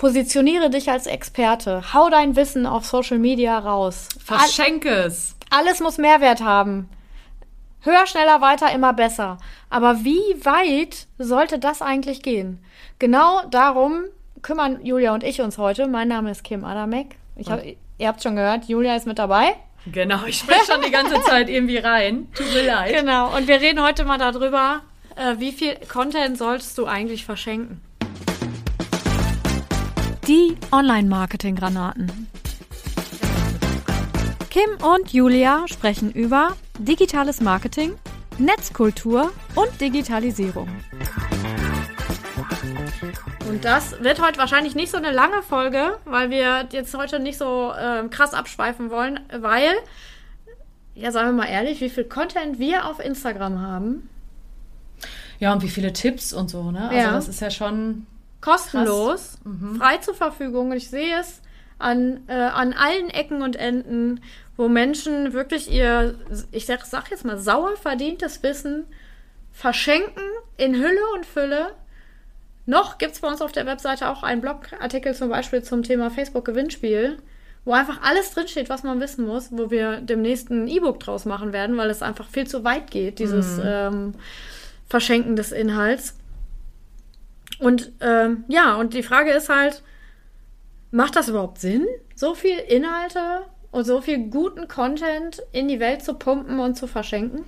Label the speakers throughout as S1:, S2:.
S1: Positioniere dich als Experte. Hau dein Wissen auf Social Media raus.
S2: Verschenke es.
S1: Alles muss Mehrwert haben. Höher, schneller, weiter, immer besser. Aber wie weit sollte das eigentlich gehen? Genau darum kümmern Julia und ich uns heute. Mein Name ist Kim Adamek. Ich hab, ihr habt schon gehört, Julia ist mit dabei.
S2: Genau, ich spreche schon die ganze Zeit irgendwie rein. Tut mir leid.
S1: Genau, und wir reden heute mal darüber, äh, wie viel Content solltest du eigentlich verschenken? Die Online-Marketing-Granaten. Kim und Julia sprechen über digitales Marketing, Netzkultur und Digitalisierung. Und das wird heute wahrscheinlich nicht so eine lange Folge, weil wir jetzt heute nicht so äh, krass abschweifen wollen, weil, ja, sagen wir mal ehrlich, wie viel Content wir auf Instagram haben.
S2: Ja, und wie viele Tipps und so, ne? Also
S1: Ja.
S2: das ist ja schon.
S1: Kostenlos, frei zur Verfügung. Und ich sehe es an, äh, an allen Ecken und Enden, wo Menschen wirklich ihr, ich sag, sag jetzt mal, sauer verdientes Wissen verschenken in Hülle und Fülle. Noch gibt es bei uns auf der Webseite auch einen Blogartikel zum Beispiel zum Thema Facebook-Gewinnspiel, wo einfach alles drinsteht, was man wissen muss, wo wir demnächst ein E-Book draus machen werden, weil es einfach viel zu weit geht, dieses ähm, Verschenken des Inhalts. Und ähm, ja, und die Frage ist halt, macht das überhaupt Sinn, so viel Inhalte und so viel guten Content in die Welt zu pumpen und zu verschenken?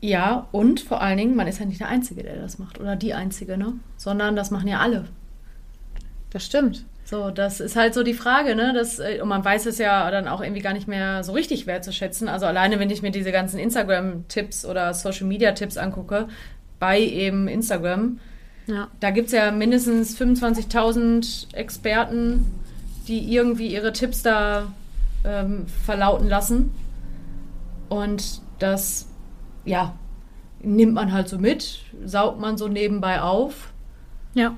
S2: Ja, und vor allen Dingen, man ist ja nicht der Einzige, der das macht. Oder die Einzige, ne? Sondern das machen ja alle.
S1: Das stimmt.
S2: So, das ist halt so die Frage, ne? Das, äh, und man weiß es ja dann auch irgendwie gar nicht mehr so richtig wertzuschätzen. Also alleine, wenn ich mir diese ganzen Instagram-Tipps oder Social-Media-Tipps angucke, bei eben Instagram,
S1: Ja.
S2: da gibt es ja mindestens 25.000 Experten, die irgendwie ihre Tipps da ähm, verlauten lassen. Und das, ja, nimmt man halt so mit, saugt man so nebenbei auf.
S1: Ja.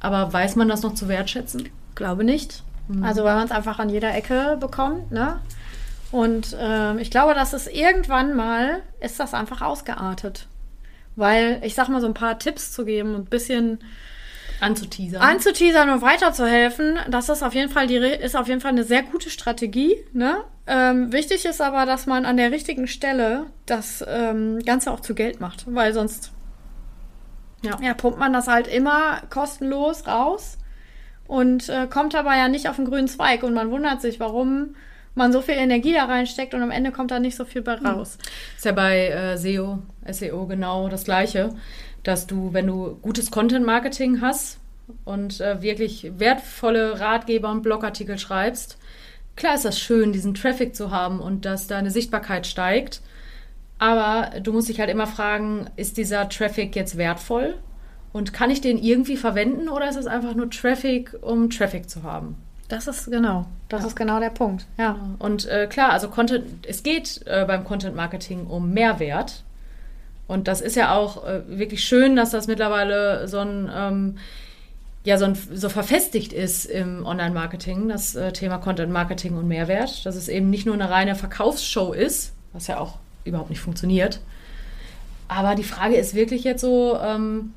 S2: Aber weiß man das noch zu wertschätzen?
S1: Glaube nicht. Also weil man es einfach an jeder Ecke bekommt, ne? Und ähm, ich glaube, dass es irgendwann mal ist das einfach ausgeartet. Weil, ich sag mal, so ein paar Tipps zu geben und ein bisschen
S2: Anzuteasern.
S1: anzuteasern und weiterzuhelfen, das ist auf jeden Fall die ist auf jeden Fall eine sehr gute Strategie. Ne? Ähm, wichtig ist aber, dass man an der richtigen Stelle das ähm, Ganze auch zu Geld macht, weil sonst
S2: Ja.
S1: ja, pumpt man das halt immer kostenlos raus und äh, kommt aber ja nicht auf den grünen Zweig und man wundert sich, warum man so viel Energie da reinsteckt und am Ende kommt da nicht so viel bei raus.
S2: Ist ja bei äh, SEO, SEO genau das Gleiche, dass du, wenn du gutes Content-Marketing hast und äh, wirklich wertvolle Ratgeber und Blogartikel schreibst, klar ist das schön, diesen Traffic zu haben und dass deine Sichtbarkeit steigt. Aber du musst dich halt immer fragen, ist dieser Traffic jetzt wertvoll? Und kann ich den irgendwie verwenden oder ist es einfach nur Traffic, um Traffic zu haben?
S1: Das ist genau, das ist genau der Punkt. Ja.
S2: Und äh, klar, also Content, es geht äh, beim Content Marketing um Mehrwert. Und das ist ja auch äh, wirklich schön, dass das mittlerweile so ein, ähm, ja, so, ein, so verfestigt ist im Online-Marketing, das äh, Thema Content Marketing und Mehrwert. Dass es eben nicht nur eine reine Verkaufsshow ist, was ja auch überhaupt nicht funktioniert. Aber die Frage ist wirklich jetzt so, ähm,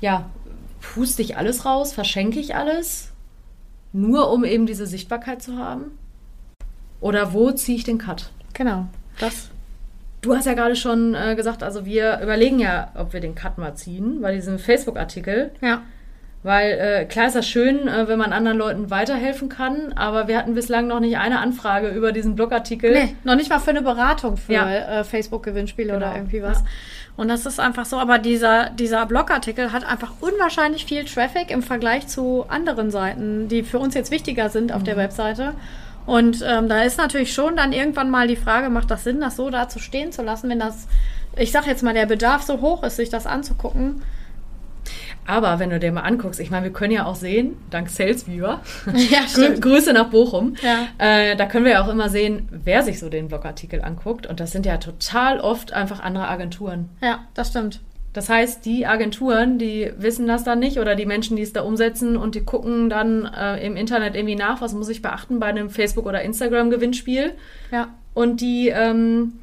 S2: ja, puste ich alles raus, verschenke ich alles, nur um eben diese Sichtbarkeit zu haben? Oder wo ziehe ich den Cut?
S1: Genau. Das
S2: Du hast ja gerade schon äh, gesagt, also wir überlegen ja, ob wir den Cut mal ziehen, bei diesem Facebook-Artikel.
S1: ja.
S2: Weil äh, klar ist das schön, äh, wenn man anderen Leuten weiterhelfen kann, aber wir hatten bislang noch nicht eine Anfrage über diesen Blogartikel.
S1: Nee, noch nicht mal für eine Beratung für
S2: Ja.
S1: äh, Facebook-Gewinnspiele
S2: Genau,
S1: oder irgendwie was.
S2: ja.
S1: Und das ist einfach so, aber dieser, dieser Blogartikel hat einfach unwahrscheinlich viel Traffic im Vergleich zu anderen Seiten, die für uns jetzt wichtiger sind auf
S2: Mhm.
S1: der Webseite. Und ähm, da ist natürlich schon dann irgendwann mal die Frage, macht das Sinn, das so da zu stehen zu lassen, wenn das, ich sag jetzt mal, der Bedarf so hoch ist, sich das anzugucken.
S2: Aber wenn du dir mal anguckst, ich meine, wir können ja auch sehen, dank Salesviewer,
S1: Ja,
S2: Grü Grüße nach Bochum,
S1: Ja.
S2: äh, da können wir ja auch immer sehen, wer sich so den Blogartikel anguckt. Und das sind ja total oft einfach andere Agenturen.
S1: Ja, das stimmt.
S2: Das heißt, die Agenturen, die wissen das dann nicht oder die Menschen, die es da umsetzen und die gucken dann äh, im Internet irgendwie nach, was muss ich beachten bei einem Facebook- oder Instagram-Gewinnspiel.
S1: Ja.
S2: Und die, ähm,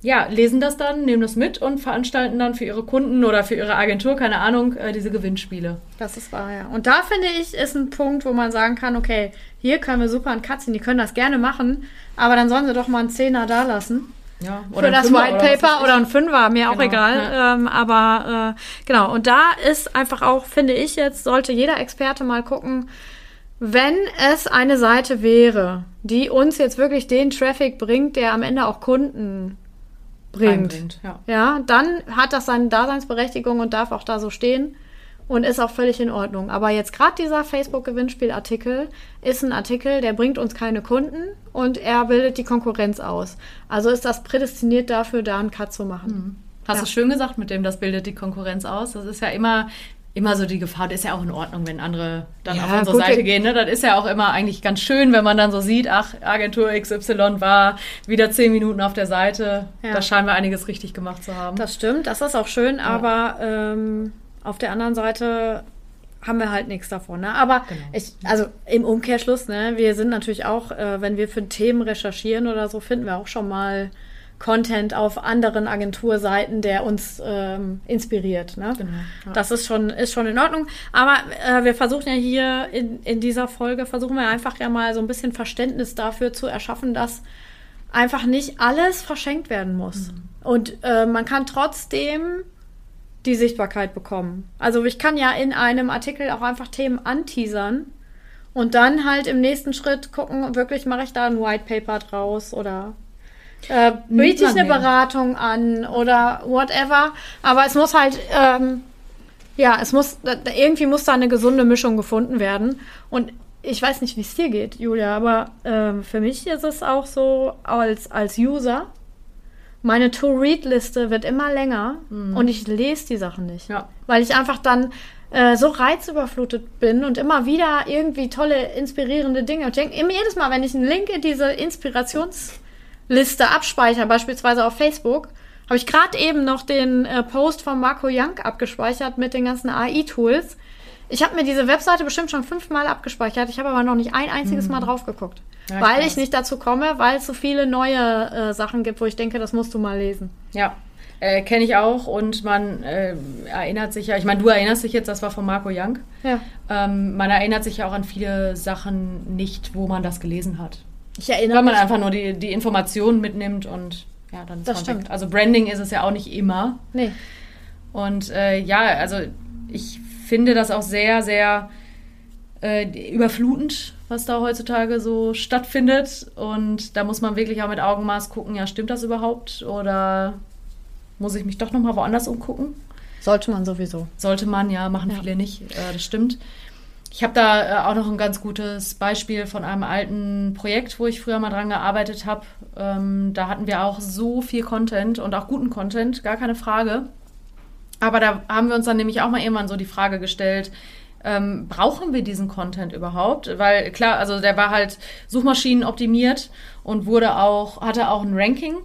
S2: ja, lesen das dann, nehmen das mit und veranstalten dann für ihre Kunden oder für ihre Agentur, keine Ahnung, äh, diese Gewinnspiele.
S1: Das ist wahr, ja. Und da finde ich, ist ein Punkt, wo man sagen kann, okay, hier können wir super an Katzen, die können das gerne machen, aber dann sollen sie doch mal einen Zehner da lassen.
S2: Ja,
S1: für das White Paper oder, oder ein Fünfer, mir genau, auch egal. Ja. Ähm, aber äh, genau, und da ist einfach auch, finde ich jetzt, sollte jeder Experte mal gucken, wenn es eine Seite wäre, die uns jetzt wirklich den Traffic bringt, der am Ende auch Kunden bringt, Einbringt, ja. ja, dann hat das seine Daseinsberechtigung und darf auch da so stehen und ist auch völlig in Ordnung. Aber jetzt gerade dieser Facebook-Gewinnspiel-Artikel ist ein Artikel, der bringt uns keine Kunden und er bildet die Konkurrenz aus. Also ist das prädestiniert dafür, da einen Cut zu machen. Mhm.
S2: Hast ja. du schön gesagt mit dem, das bildet die Konkurrenz aus. Das ist ja immer immer so die Gefahr, das ist ja auch in Ordnung, wenn andere dann ja, auf unsere gut, Seite gehen. Ne? Das ist ja auch immer eigentlich ganz schön, wenn man dann so sieht, ach, Agentur XY war wieder zehn Minuten auf der Seite. Ja. Da scheinen wir einiges richtig gemacht zu haben.
S1: Das stimmt, das ist auch schön, ja. aber ähm, auf der anderen Seite haben wir halt nichts davon. Ne? Aber genau. ich, also im Umkehrschluss, ne, wir sind natürlich auch, äh, wenn wir für Themen recherchieren oder so, finden wir auch schon mal Content auf anderen Agenturseiten, der uns ähm, inspiriert. Ne? Genau, ja. Das ist schon, ist schon in Ordnung. Aber äh, wir versuchen ja hier in, in dieser Folge, versuchen wir einfach ja mal so ein bisschen Verständnis dafür zu erschaffen, dass einfach nicht alles verschenkt werden muss. Mhm. Und äh, man kann trotzdem die Sichtbarkeit bekommen. Also ich kann ja in einem Artikel auch einfach Themen anteasern und dann halt im nächsten Schritt gucken, wirklich mache ich da ein White Paper draus oder äh, biete ich eine Beratung an oder whatever. Aber es muss halt, ähm, ja, es muss, irgendwie muss da eine gesunde Mischung gefunden werden. Und ich weiß nicht, wie es dir geht, Julia, aber äh, für mich ist es auch so, als, als User, meine To-Read-Liste wird immer länger mhm. und ich lese die Sachen nicht. Ja. Weil ich einfach dann äh, so reizüberflutet bin und immer wieder irgendwie tolle, inspirierende Dinge. Und denke, jedes Mal, wenn ich einen Link in diese Inspirations- Liste abspeichere, beispielsweise auf Facebook, habe ich gerade eben noch den äh, Post von Marco Young abgespeichert mit den ganzen AI-Tools. Ich habe mir diese Webseite bestimmt schon fünfmal abgespeichert. Ich habe aber noch nicht ein einziges mhm. Mal drauf geguckt. Ja, weil ich nicht dazu komme, weil es so viele neue äh, Sachen gibt, wo ich denke, das musst du mal lesen.
S2: Ja, äh, kenne ich auch und man äh, erinnert sich ja, ich meine, du erinnerst dich jetzt, das war von Marco Young. Ja. Ähm, man erinnert sich ja auch an viele Sachen nicht, wo man das gelesen hat. Ich erinnere Weil man mich. einfach nur die, die Informationen mitnimmt und ja, dann ist
S1: das stimmt. Weg.
S2: Also Branding ist es ja auch nicht immer. Nee. Und äh, ja, also ich finde das auch sehr, sehr äh, überflutend, was da heutzutage so stattfindet. Und da muss man wirklich auch mit Augenmaß gucken, ja, stimmt das überhaupt? Oder muss ich mich doch nochmal woanders umgucken?
S1: Sollte man sowieso.
S2: Sollte man, ja, machen ja. viele nicht. Äh, das stimmt. Ich habe da äh, auch noch ein ganz gutes Beispiel von einem alten Projekt, wo ich früher mal dran gearbeitet habe. Ähm, da hatten wir auch so viel Content und auch guten Content, gar keine Frage. Aber da haben wir uns dann nämlich auch mal irgendwann so die Frage gestellt, ähm, brauchen wir diesen Content überhaupt? Weil klar, also der war halt Suchmaschinen optimiert und wurde auch, hatte auch ein Ranking.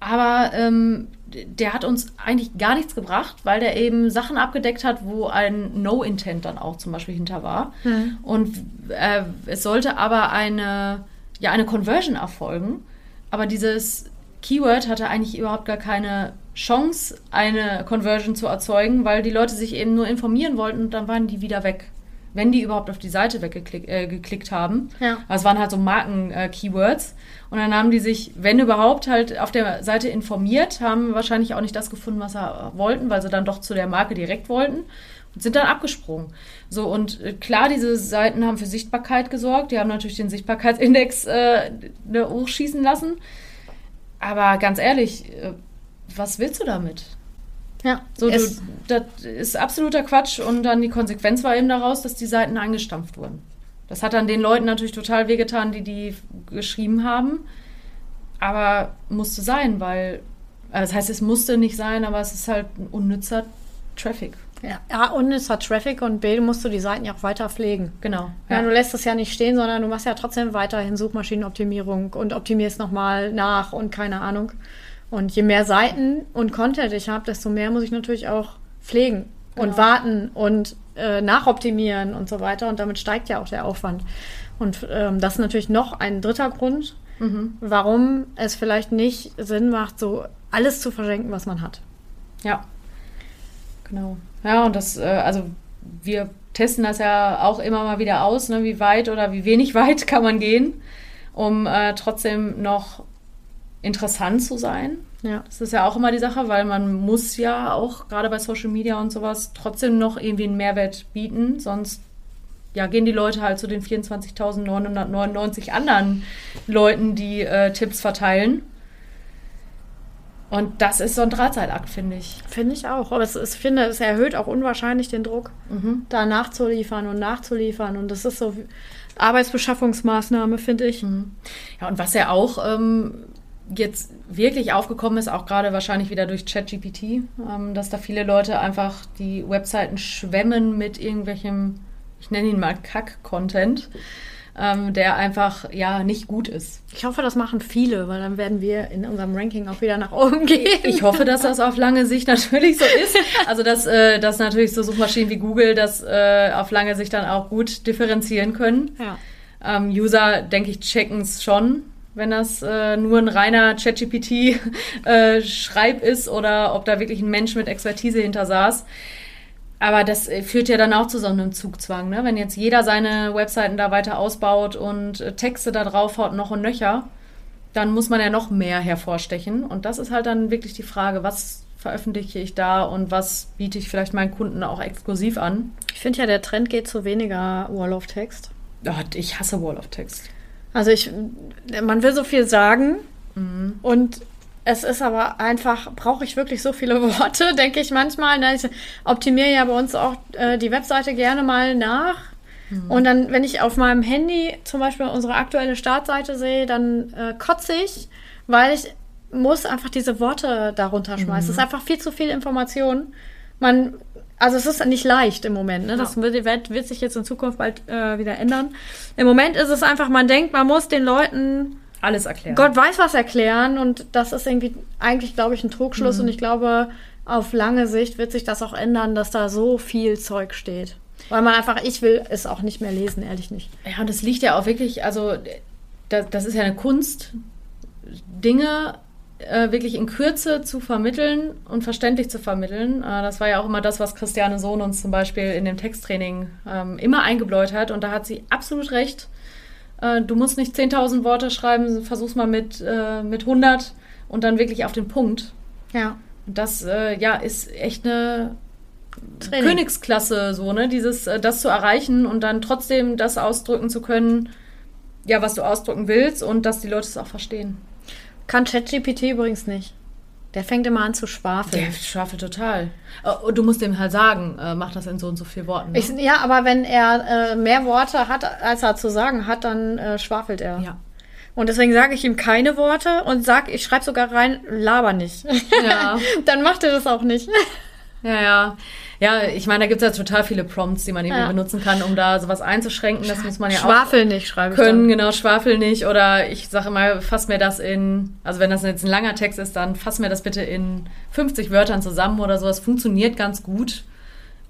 S2: Aber ähm, der hat uns eigentlich gar nichts gebracht, weil der eben Sachen abgedeckt hat, wo ein No-Intent dann auch zum Beispiel hinter war. Mhm. Und äh, es sollte aber eine, ja, eine Conversion erfolgen. Aber dieses Keyword hatte eigentlich überhaupt gar keine Chance, eine Conversion zu erzeugen, weil die Leute sich eben nur informieren wollten und dann waren die wieder weg. Wenn die überhaupt auf die Seite weggeklickt äh, geklickt haben. Ja. es waren halt so Marken-Keywords. Äh, und dann haben die sich, wenn überhaupt, halt auf der Seite informiert, haben wahrscheinlich auch nicht das gefunden, was sie wollten, weil sie dann doch zu der Marke direkt wollten und sind dann abgesprungen. So, und äh, klar, diese Seiten haben für Sichtbarkeit gesorgt. Die haben natürlich den Sichtbarkeitsindex äh, ne, hochschießen lassen. Aber ganz ehrlich, äh, was willst du damit? Ja, so, du, das ist absoluter Quatsch und dann die Konsequenz war eben daraus, dass die Seiten eingestampft wurden. Das hat dann den Leuten natürlich total wehgetan, die die geschrieben haben. Aber musste sein, weil, also das heißt, es musste nicht sein, aber es ist halt ein unnützer Traffic.
S1: Ja, A, unnützer Traffic und B, musst du die Seiten ja auch weiter pflegen.
S2: Genau.
S1: Ja, ja. Du lässt es ja nicht stehen, sondern du machst ja trotzdem weiterhin Suchmaschinenoptimierung und optimierst nochmal nach und keine Ahnung. Und je mehr Seiten und Content ich habe, desto mehr muss ich natürlich auch pflegen genau. und warten und äh, nachoptimieren und so weiter. Und damit steigt ja auch der Aufwand. Und ähm, das ist natürlich noch ein dritter Grund, mhm. warum es vielleicht nicht Sinn macht, so alles zu verschenken, was man hat.
S2: Ja, genau. Ja, und das, äh, also wir testen das ja auch immer mal wieder aus, ne, wie weit oder wie wenig weit kann man gehen, um äh, trotzdem noch interessant zu sein. Ja. Das ist ja auch immer die Sache, weil man muss ja auch gerade bei Social Media und sowas trotzdem noch irgendwie einen Mehrwert bieten, sonst ja, gehen die Leute halt zu den 24.999 anderen Leuten, die äh, Tipps verteilen. Und das ist so ein Drahtseilakt, finde ich.
S1: Finde ich auch. Aber es, ich finde, es erhöht auch unwahrscheinlich den Druck, mhm. da nachzuliefern und nachzuliefern. Und das ist so Arbeitsbeschaffungsmaßnahme, finde ich. Mhm.
S2: Ja, und was ja auch ähm, jetzt wirklich aufgekommen ist, auch gerade wahrscheinlich wieder durch ChatGPT, ähm, dass da viele Leute einfach die Webseiten schwemmen mit irgendwelchem, ich nenne ihn mal Kack-Content ähm, der einfach ja nicht gut ist.
S1: Ich hoffe, das machen viele, weil dann werden wir in unserem Ranking auch wieder nach oben gehen.
S2: Ich hoffe, dass das auf lange Sicht natürlich so ist. Also dass, äh, dass natürlich so Suchmaschinen wie Google das äh, auf lange Sicht dann auch gut differenzieren können. Ja. Ähm, User, denke ich, checken es schon, wenn das äh, nur ein reiner ChatGPT-Schreib äh, ist oder ob da wirklich ein Mensch mit Expertise hinter saß. Aber das äh, führt ja dann auch zu so einem Zugzwang, ne? Wenn jetzt jeder seine Webseiten da weiter ausbaut und äh, Texte da drauf haut, noch und nöcher, dann muss man ja noch mehr hervorstechen. Und das ist halt dann wirklich die Frage, was veröffentliche ich da und was biete ich vielleicht meinen Kunden auch exklusiv an?
S1: Ich finde ja, der Trend geht zu weniger Wall of Text.
S2: Oh, ich hasse Wall of Text.
S1: Also ich, man will so viel sagen mhm. und es ist aber einfach, brauche ich wirklich so viele Worte, denke ich manchmal. Ne? Ich optimiere ja bei uns auch äh, die Webseite gerne mal nach. Mhm. Und dann, wenn ich auf meinem Handy zum Beispiel unsere aktuelle Startseite sehe, dann äh, kotze ich, weil ich muss einfach diese Worte darunter schmeißen. Mhm. Es ist einfach viel zu viel Information. Man, also es ist nicht leicht im Moment. Ne? Das wird, wird, sich jetzt in Zukunft bald äh, wieder ändern. Im Moment ist es einfach, man denkt, man muss den Leuten
S2: alles erklären.
S1: Gott weiß was erklären und das ist irgendwie eigentlich, glaube ich, ein Trugschluss mhm. und ich glaube, auf lange Sicht wird sich das auch ändern, dass da so viel Zeug steht. Weil man einfach, ich will es auch nicht mehr lesen, ehrlich nicht.
S2: Ja, und das liegt ja auch wirklich, also das, das ist ja eine Kunst, Dinge äh, wirklich in Kürze zu vermitteln und verständlich zu vermitteln. Äh, das war ja auch immer das, was Christiane Sohn uns zum Beispiel in dem Texttraining ähm, immer eingebläut hat. Und da hat sie absolut recht äh, du musst nicht 10.000 Worte schreiben, versuch's mal mit, äh, mit 100 und dann wirklich auf den Punkt.
S1: Ja.
S2: Und das, äh, ja, ist echt eine Training. Königsklasse, so, ne? Dieses, äh, das zu erreichen und dann trotzdem das ausdrücken zu können, ja, was du ausdrücken willst und dass die Leute es auch verstehen.
S1: Kann ChatGPT übrigens nicht. Der fängt immer an zu schwafeln.
S2: Der schwafelt total. Äh, und du musst ihm halt sagen, äh, mach das in so und so vier Worten.
S1: Ne? Ich, ja, aber wenn er äh, mehr Worte hat, als er zu sagen hat, dann äh, schwafelt er.
S2: Ja.
S1: Und deswegen sage ich ihm keine Worte und sag, ich schreibe sogar rein, laber nicht. Ja. dann macht er das auch nicht.
S2: Ja, ja. Ja, ich meine, da gibt es ja total viele Prompts, die man irgendwie ja. benutzen kann, um da sowas einzuschränken. Das muss man ja
S1: Schwafel auch. Schwafel nicht, schreibe
S2: ich. Können, genau, Schwafel nicht. Oder ich sage immer, fass mir das in, also wenn das jetzt ein langer Text ist, dann fass mir das bitte in 50 Wörtern zusammen oder so. Das funktioniert ganz gut.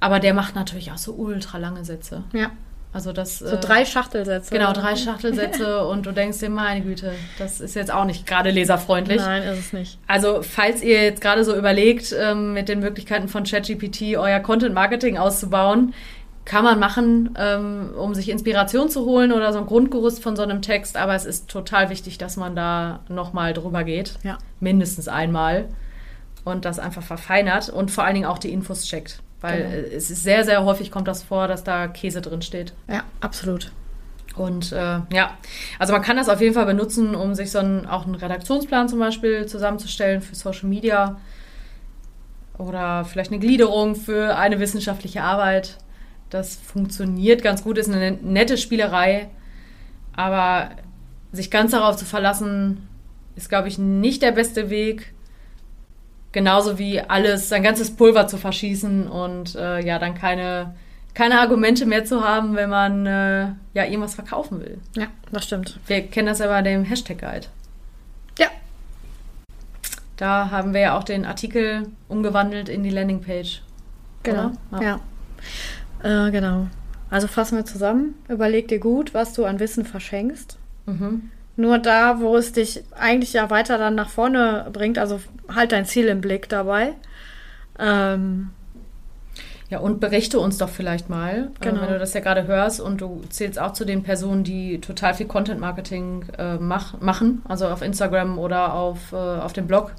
S2: Aber der macht natürlich auch so ultra lange Sätze.
S1: Ja.
S2: Also das.
S1: So äh, drei Schachtelsätze.
S2: Genau, drei Schachtelsätze und du denkst dir, meine Güte, das ist jetzt auch nicht gerade leserfreundlich.
S1: Nein, ist es nicht.
S2: Also, falls ihr jetzt gerade so überlegt, ähm, mit den Möglichkeiten von ChatGPT euer Content Marketing auszubauen, kann man machen, ähm, um sich Inspiration zu holen oder so ein Grundgerüst von so einem Text. Aber es ist total wichtig, dass man da nochmal drüber geht.
S1: Ja.
S2: Mindestens einmal. Und das einfach verfeinert und vor allen Dingen auch die Infos checkt. Weil genau. es ist sehr, sehr häufig kommt das vor, dass da Käse drin steht.
S1: Ja, absolut.
S2: Und äh, ja, also man kann das auf jeden Fall benutzen, um sich so einen, auch einen Redaktionsplan zum Beispiel zusammenzustellen für Social Media oder vielleicht eine Gliederung für eine wissenschaftliche Arbeit. Das funktioniert ganz gut, ist eine nette Spielerei, aber sich ganz darauf zu verlassen, ist, glaube ich, nicht der beste Weg. Genauso wie alles, sein ganzes Pulver zu verschießen und äh, ja, dann keine, keine Argumente mehr zu haben, wenn man äh, ja irgendwas verkaufen will.
S1: Ja, das stimmt.
S2: Wir kennen das ja bei dem Hashtag Guide.
S1: Ja.
S2: Da haben wir ja auch den Artikel umgewandelt in die Landingpage.
S1: Genau. Ja. ja. Äh, genau. Also fassen wir zusammen. Überleg dir gut, was du an Wissen verschenkst. Mhm. Nur da, wo es dich eigentlich ja weiter dann nach vorne bringt. Also halt dein Ziel im Blick dabei. Ähm,
S2: ja, und berichte uns doch vielleicht mal, genau. äh, wenn du das ja gerade hörst und du zählst auch zu den Personen, die total viel Content Marketing äh, mach, machen, also auf Instagram oder auf, äh, auf dem Blog,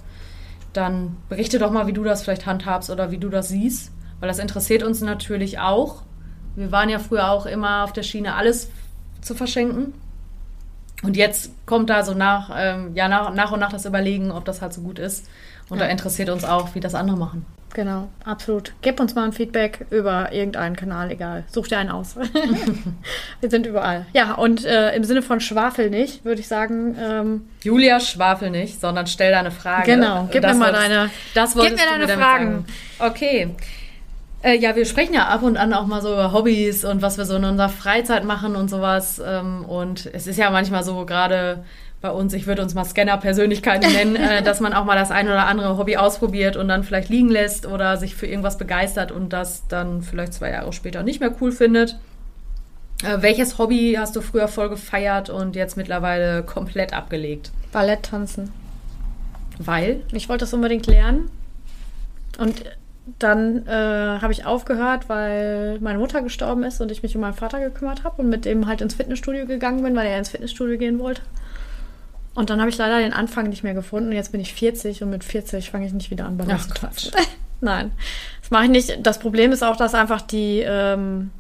S2: dann berichte doch mal, wie du das vielleicht handhabst oder wie du das siehst, weil das interessiert uns natürlich auch. Wir waren ja früher auch immer auf der Schiene, alles zu verschenken. Und jetzt kommt da so nach, ähm, ja, nach, nach und nach das Überlegen, ob das halt so gut ist. Und ja. da interessiert uns auch, wie das andere machen.
S1: Genau, absolut. Gib uns mal ein Feedback über irgendeinen Kanal, egal. Such dir einen aus. Wir sind überall. Ja, und äh, im Sinne von Schwafel nicht, würde ich sagen. Ähm,
S2: Julia, schwafel nicht, sondern stell deine Frage.
S1: Genau, gib das mir mal deine,
S2: das gib mir deine Fragen. Okay. Äh, ja, wir sprechen ja ab und an auch mal so über Hobbys und was wir so in unserer Freizeit machen und sowas. Ähm, und es ist ja manchmal so gerade bei uns, ich würde uns mal Scanner-Persönlichkeiten nennen, äh, dass man auch mal das ein oder andere Hobby ausprobiert und dann vielleicht liegen lässt oder sich für irgendwas begeistert und das dann vielleicht zwei Jahre später nicht mehr cool findet. Äh, welches Hobby hast du früher voll gefeiert und jetzt mittlerweile komplett abgelegt?
S1: Ballett tanzen.
S2: Weil?
S1: Ich wollte das unbedingt lernen. Und dann äh, habe ich aufgehört, weil meine Mutter gestorben ist und ich mich um meinen Vater gekümmert habe und mit dem halt ins Fitnessstudio gegangen bin, weil er ins Fitnessstudio gehen wollte. Und dann habe ich leider den Anfang nicht mehr gefunden. Jetzt bin ich 40 und mit 40 fange ich nicht wieder an,
S2: Ballett zu Quatsch.
S1: Nein, das mache ich nicht. Das Problem ist auch, dass einfach die ähm,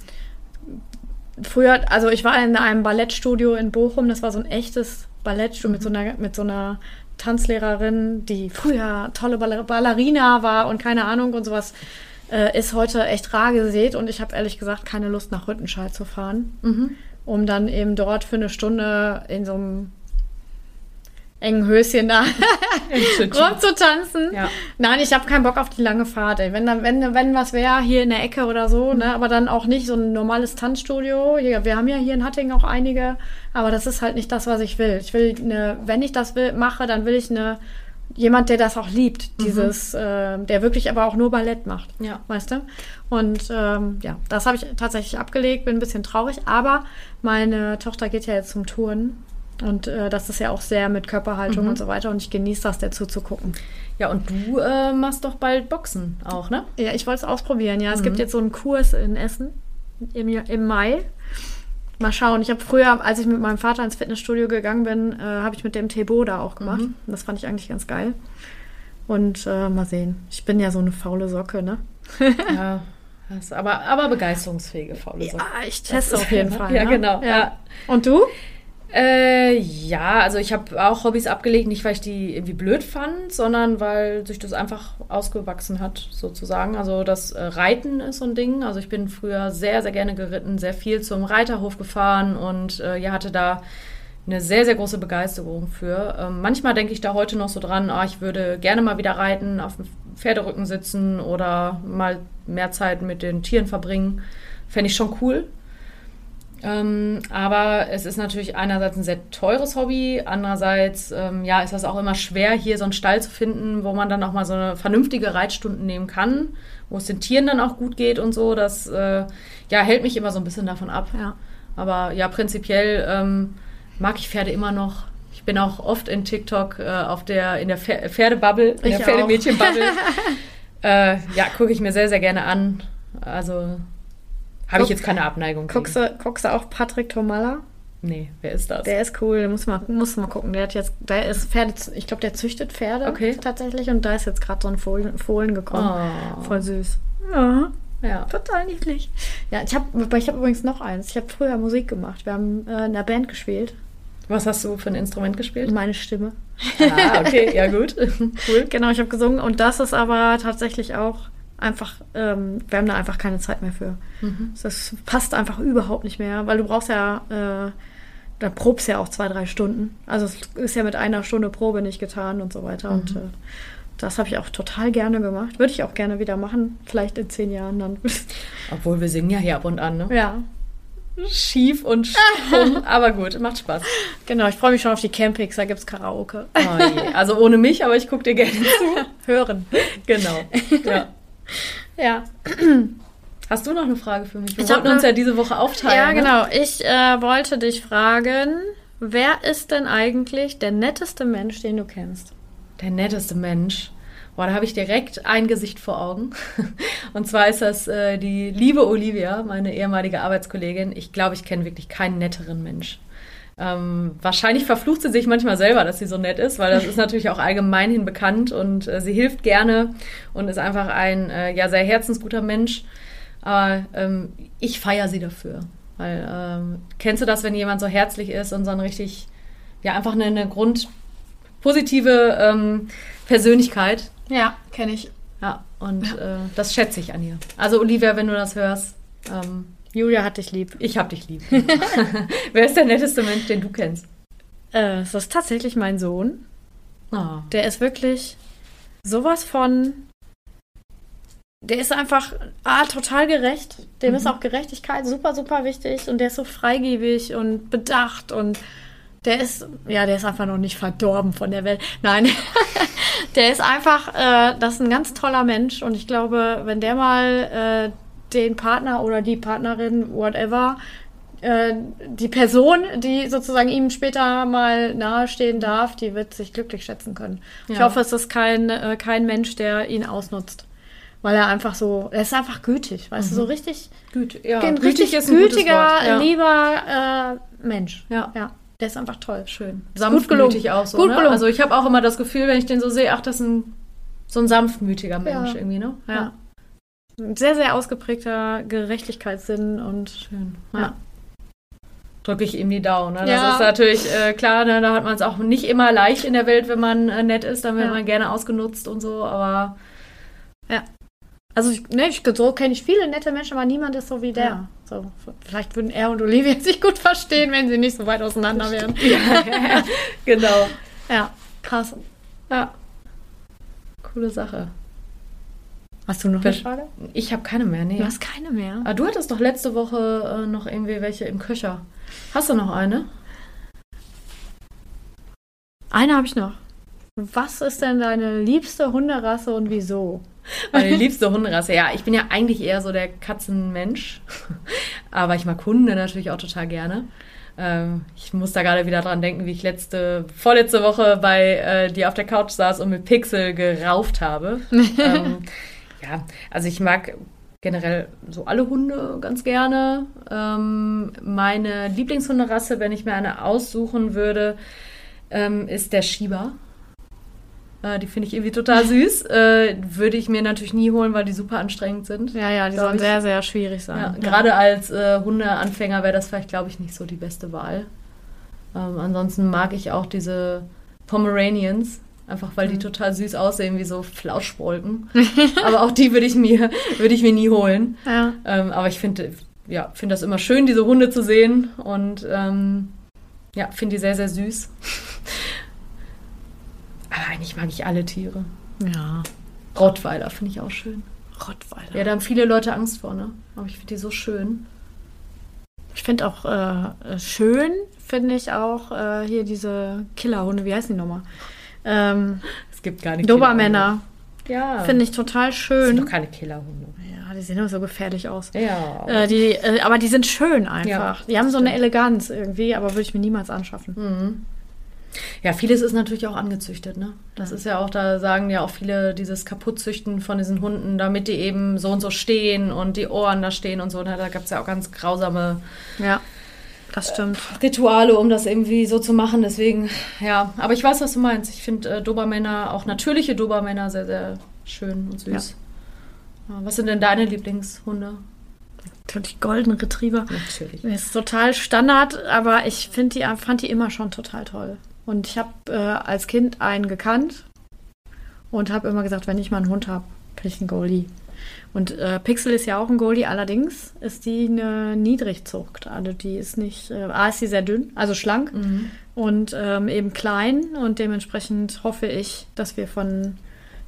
S1: früher, also ich war in einem Ballettstudio in Bochum. Das war so ein echtes Ballettstudio mhm. mit so einer mit so einer Tanzlehrerin, die früher tolle Ballerina war und keine Ahnung und sowas, äh, ist heute echt rar gesät und ich habe ehrlich gesagt keine Lust nach Rüttenscheid zu fahren, mhm. um dann eben dort für eine Stunde in so einem engen Höschen da rumzutanzen. Ja. Nein, ich habe keinen Bock auf die lange Fahrt. Ey. Wenn, wenn, wenn was wäre, hier in der Ecke oder so, ne? aber dann auch nicht so ein normales Tanzstudio. Wir haben ja hier in Hattingen auch einige, aber das ist halt nicht das, was ich will. Ich will eine, wenn ich das will, mache, dann will ich eine jemand, der das auch liebt, mhm. dieses, äh, der wirklich aber auch nur Ballett macht. Ja. Weißt du? Und ähm, ja, das habe ich tatsächlich abgelegt, bin ein bisschen traurig, aber meine Tochter geht ja jetzt zum Touren und äh, das ist ja auch sehr mit Körperhaltung mhm. und so weiter. Und ich genieße das, dazu zu gucken.
S2: Ja, und du äh, machst doch bald Boxen auch, ne?
S1: Ja, ich wollte es ausprobieren. Ja, mhm. es gibt jetzt so einen Kurs in Essen im, im Mai. Mal schauen. Ich habe früher, als ich mit meinem Vater ins Fitnessstudio gegangen bin, äh, habe ich mit dem Tebo da auch gemacht. Mhm. Das fand ich eigentlich ganz geil. Und äh, mal sehen. Ich bin ja so eine faule Socke, ne?
S2: ja. aber, aber begeisterungsfähige faule Socke.
S1: Ja, ich teste auf jeden Fall.
S2: Ja, ne? genau. Ja. ja.
S1: Und du?
S2: Äh, ja, also ich habe auch Hobbys abgelegt, nicht weil ich die irgendwie blöd fand, sondern weil sich das einfach ausgewachsen hat, sozusagen. Also das äh, Reiten ist so ein Ding. Also ich bin früher sehr, sehr gerne geritten, sehr viel zum Reiterhof gefahren und äh, ja, hatte da eine sehr, sehr große Begeisterung für. Ähm, manchmal denke ich da heute noch so dran, oh, ich würde gerne mal wieder reiten, auf dem Pferderücken sitzen oder mal mehr Zeit mit den Tieren verbringen. Fände ich schon cool. Ähm, aber es ist natürlich einerseits ein sehr teures Hobby, andererseits ähm, ja, ist das auch immer schwer, hier so einen Stall zu finden, wo man dann auch mal so eine vernünftige Reitstunden nehmen kann, wo es den Tieren dann auch gut geht und so. Das äh, ja, hält mich immer so ein bisschen davon ab. Ja. Aber ja, prinzipiell ähm, mag ich Pferde immer noch. Ich bin auch oft in TikTok äh, auf der, in der Pferdebubble, in ich der Pferdemädchenbubble. äh, ja, gucke ich mir sehr, sehr gerne an. Also habe ich jetzt keine Abneigung
S1: guckst du, guckst du auch Patrick Tomalla?
S2: Nee, wer ist das?
S1: Der ist cool, muss mal, muss mal gucken. Der hat jetzt, der ist Pferde, ich glaube, der züchtet Pferde okay. tatsächlich und da ist jetzt gerade so ein Fohlen, Fohlen gekommen. Oh. Voll süß. Ja. Ja. Total niedlich. Ja, ich habe ich hab übrigens noch eins. Ich habe früher Musik gemacht. Wir haben äh, in der Band gespielt.
S2: Was hast du für ein Instrument gespielt?
S1: Meine Stimme.
S2: Ah, okay, ja gut.
S1: cool. Genau, ich habe gesungen und das ist aber tatsächlich auch einfach, ähm, wir haben da einfach keine Zeit mehr für. Mhm. Das passt einfach überhaupt nicht mehr, weil du brauchst ja, äh, da probst ja auch zwei, drei Stunden. Also es ist ja mit einer Stunde Probe nicht getan und so weiter. Mhm. Und äh, das habe ich auch total gerne gemacht. Würde ich auch gerne wieder machen, vielleicht in zehn Jahren dann.
S2: Obwohl wir singen ja hier ab und an, ne?
S1: Ja.
S2: Schief und stumm, aber gut, macht Spaß.
S1: Genau, ich freue mich schon auf die Campings, da gibt es Karaoke.
S2: Oh also ohne mich, aber ich gucke dir gerne zu.
S1: Hören.
S2: Genau. Ja.
S1: Ja.
S2: Hast du noch eine Frage für mich? Wir ich wollten uns ja diese Woche aufteilen.
S1: Ja, ne? genau. Ich äh, wollte dich fragen, wer ist denn eigentlich der netteste Mensch, den du kennst?
S2: Der netteste Mensch. Boah, da habe ich direkt ein Gesicht vor Augen. Und zwar ist das äh, die liebe Olivia, meine ehemalige Arbeitskollegin. Ich glaube, ich kenne wirklich keinen netteren Mensch. Ähm, wahrscheinlich verflucht sie sich manchmal selber, dass sie so nett ist, weil das ist natürlich auch allgemeinhin bekannt und äh, sie hilft gerne und ist einfach ein äh, ja, sehr herzensguter Mensch. Aber ähm, ich feiere sie dafür. Weil, ähm, kennst du das, wenn jemand so herzlich ist und so ein richtig, ja, einfach eine, eine grundpositive ähm, Persönlichkeit?
S1: Ja, kenne ich.
S2: Ja, und. Äh, das schätze ich an ihr. Also, Olivia, wenn du das hörst,
S1: ähm, Julia hat dich lieb.
S2: Ich hab dich lieb. Wer ist der netteste Mensch, den du kennst?
S1: Äh, das ist tatsächlich mein Sohn. Oh. Der ist wirklich sowas von. Der ist einfach ah, total gerecht. Dem mhm. ist auch Gerechtigkeit super, super wichtig. Und der ist so freigebig und bedacht und der ist, ja, der ist einfach noch nicht verdorben von der Welt. Nein, der ist einfach, äh, das ist ein ganz toller Mensch. Und ich glaube, wenn der mal äh, den Partner oder die Partnerin, whatever, äh, die Person, die sozusagen ihm später mal nahestehen darf, die wird sich glücklich schätzen können. Ja. Ich hoffe, es ist kein, äh, kein Mensch, der ihn ausnutzt. Weil er einfach so, er ist einfach gütig, weißt mhm. du, so richtig,
S2: Güt, ja.
S1: richtig ist ein gütiger, ja. lieber äh, Mensch. Ja. ja. Der ist einfach toll.
S2: Schön. Sanftmütig auch so. Gut ne? Also ich habe auch immer das Gefühl, wenn ich den so sehe, ach, das ist ein, so ein sanftmütiger Mensch irgendwie, ne?
S1: Ja. Ein sehr, sehr ausgeprägter Gerechtigkeitssinn und schön. Ja.
S2: Drücke ich ihm die Daumen. Ne? Das ist natürlich äh, klar, ne? da hat man es auch nicht immer leicht in der Welt, wenn man äh, nett ist, dann wird ja. man gerne ausgenutzt und so, aber
S1: ja. Also ich, ne, ich, so kenne ich viele nette Menschen, aber niemand ist so wie der. Ja. So, vielleicht würden er und Olivia sich gut verstehen, wenn sie nicht so weit auseinander wären.
S2: ja, genau.
S1: Ja, krass.
S2: Ja. Coole Sache.
S1: Hast du noch eine Frage?
S2: Ich habe keine mehr, nee.
S1: Du hast keine mehr?
S2: Aber ah, du hattest doch letzte Woche äh, noch irgendwie welche im Köcher. Hast du noch eine?
S1: Eine habe ich noch. Was ist denn deine liebste Hunderasse und wieso?
S2: Meine liebste Hunderasse, ja, ich bin ja eigentlich eher so der Katzenmensch. Aber ich mag Hunde natürlich auch total gerne. Ähm, ich muss da gerade wieder dran denken, wie ich letzte, vorletzte Woche bei äh, dir auf der Couch saß und mit Pixel gerauft habe. ähm, ja, also ich mag generell so alle Hunde ganz gerne. Ähm, meine Lieblingshunderasse, wenn ich mir eine aussuchen würde, ähm, ist der Shiba. Äh, die finde ich irgendwie total süß. Äh, würde ich mir natürlich nie holen, weil die super anstrengend sind.
S1: Ja, ja, die sollen ich. sehr, sehr schwierig sein. Ja,
S2: ja. Gerade als äh, Hundeanfänger wäre das vielleicht, glaube ich, nicht so die beste Wahl. Ähm, ansonsten mag ich auch diese Pomeranians. Einfach weil die mhm. total süß aussehen, wie so Flauschwolken. aber auch die würde ich mir, würde ich mir nie holen. Ja. Ähm, aber ich finde, ja, finde das immer schön, diese Hunde zu sehen. Und ähm, ja, finde die sehr, sehr süß. aber eigentlich mag ich alle Tiere.
S1: Ja.
S2: Rottweiler finde ich auch schön.
S1: Rottweiler.
S2: Ja, da haben viele Leute Angst vor, ne? Aber ich finde die so schön.
S1: Ich finde auch äh, schön, finde ich auch äh, hier diese Killerhunde, wie heißen die nochmal?
S2: Ähm, es gibt gar nicht
S1: Dobermänner. Ja. Finde ich total schön. Das sind
S2: doch keine Killerhunde.
S1: Ja, die sehen immer so gefährlich aus.
S2: Ja.
S1: Äh, die, äh, aber die sind schön einfach. Ja, die haben so eine Eleganz irgendwie, aber würde ich mir niemals anschaffen.
S2: Mhm. Ja, vieles ist natürlich auch angezüchtet, ne? Das ist ja auch, da sagen ja auch viele dieses Kaputtzüchten von diesen Hunden, damit die eben so und so stehen und die Ohren da stehen und so. Da gab es ja auch ganz grausame
S1: ja. Das stimmt.
S2: Rituale, um das irgendwie so zu machen. Deswegen, ja. Aber ich weiß, was du meinst. Ich finde äh, Dobermänner, auch natürliche Dobermänner, sehr, sehr schön und süß. Ja. Was sind denn deine Lieblingshunde?
S1: Natürlich Golden Retriever.
S2: Natürlich.
S1: Ist total Standard, aber ich die, fand die immer schon total toll. Und ich habe äh, als Kind einen gekannt und habe immer gesagt, wenn ich mal einen Hund habe, kriege ich einen Goldie. Und äh, Pixel ist ja auch ein Goldie, allerdings ist die eine Niedrigzucht. Also die ist nicht, äh, A ist sie sehr dünn, also schlank mhm. und ähm, eben klein und dementsprechend hoffe ich, dass wir von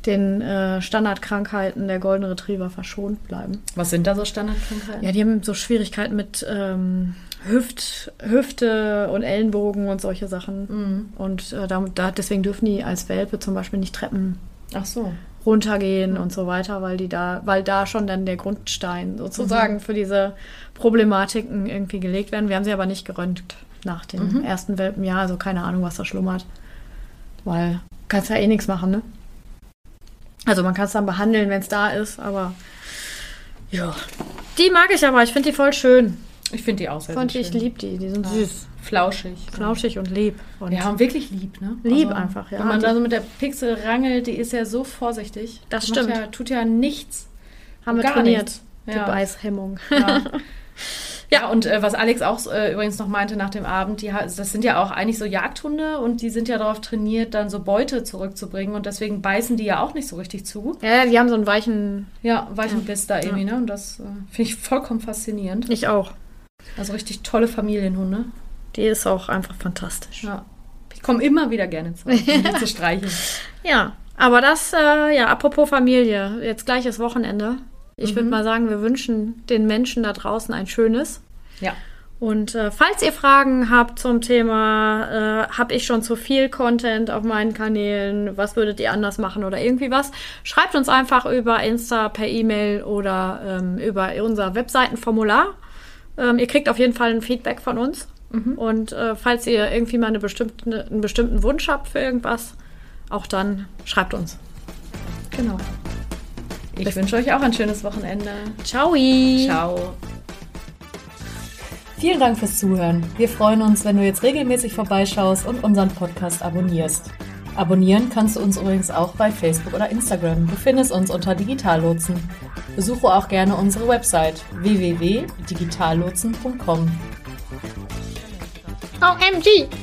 S1: den äh, Standardkrankheiten der Golden Retriever verschont bleiben.
S2: Was sind da so Standardkrankheiten?
S1: Ja, die haben so Schwierigkeiten mit ähm, Hüft, Hüfte und Ellenbogen und solche Sachen. Mhm. Und äh, da, da, deswegen dürfen die als Welpe zum Beispiel nicht Treppen
S2: Ach so
S1: runtergehen und so weiter, weil die da, weil da schon dann der Grundstein sozusagen mhm. für diese Problematiken irgendwie gelegt werden. Wir haben sie aber nicht geröntgt. nach dem mhm. ersten Welpenjahr. Also keine Ahnung, was da schlummert. Weil kannst ja eh nichts machen, ne? Also man kann es dann behandeln, wenn es da ist, aber ja. Die mag ich aber, ich finde die voll schön.
S2: Ich finde die auch sehr,
S1: sehr schön. Ich liebe die, die sind ja. süß.
S2: Flauschig.
S1: Flauschig und lieb. Und
S2: ja, und wirklich lieb, ne?
S1: Lieb also, einfach, ja.
S2: Wenn man da so mit der Pixel rangelt, die ist ja so vorsichtig.
S1: Das, das stimmt.
S2: Ja, tut ja nichts.
S1: Haben wir trainiert. Nichts. Die ja. Beißhemmung.
S2: Ja. Ja, und äh, was Alex auch äh, übrigens noch meinte nach dem Abend, die, das sind ja auch eigentlich so Jagdhunde und die sind ja darauf trainiert, dann so Beute zurückzubringen und deswegen beißen die ja auch nicht so richtig zu.
S1: Ja, die haben so einen weichen...
S2: Ja, weichen ja. Biss da irgendwie, ja. ne? Und das äh, finde ich vollkommen faszinierend.
S1: Ich auch.
S2: Also richtig tolle Familienhunde.
S1: Die ist auch einfach fantastisch.
S2: Ja. Ich komme immer wieder gerne zu, um die zu streicheln.
S1: Ja, aber das, äh, ja, apropos Familie, jetzt gleiches Wochenende. Ich mhm. würde mal sagen, wir wünschen den Menschen da draußen ein schönes.
S2: Ja.
S1: Und äh, falls ihr Fragen habt zum Thema, äh, habe ich schon zu viel Content auf meinen Kanälen, was würdet ihr anders machen oder irgendwie was, schreibt uns einfach über Insta, per E-Mail oder ähm, über unser Webseitenformular. Ähm, ihr kriegt auf jeden Fall ein Feedback von uns. Mhm. Und äh, falls ihr irgendwie mal eine bestimmte, einen bestimmten Wunsch habt für irgendwas, auch dann schreibt uns.
S2: Genau. Ich wünsche euch auch ein schönes Wochenende.
S1: Ciao.
S2: Ciao.
S3: Vielen Dank fürs Zuhören. Wir freuen uns, wenn du jetzt regelmäßig vorbeischaust und unseren Podcast abonnierst. Abonnieren kannst du uns übrigens auch bei Facebook oder Instagram. Du findest uns unter Digitallotsen. Besuche auch gerne unsere Website www.digitallotsen.com.
S1: con em gì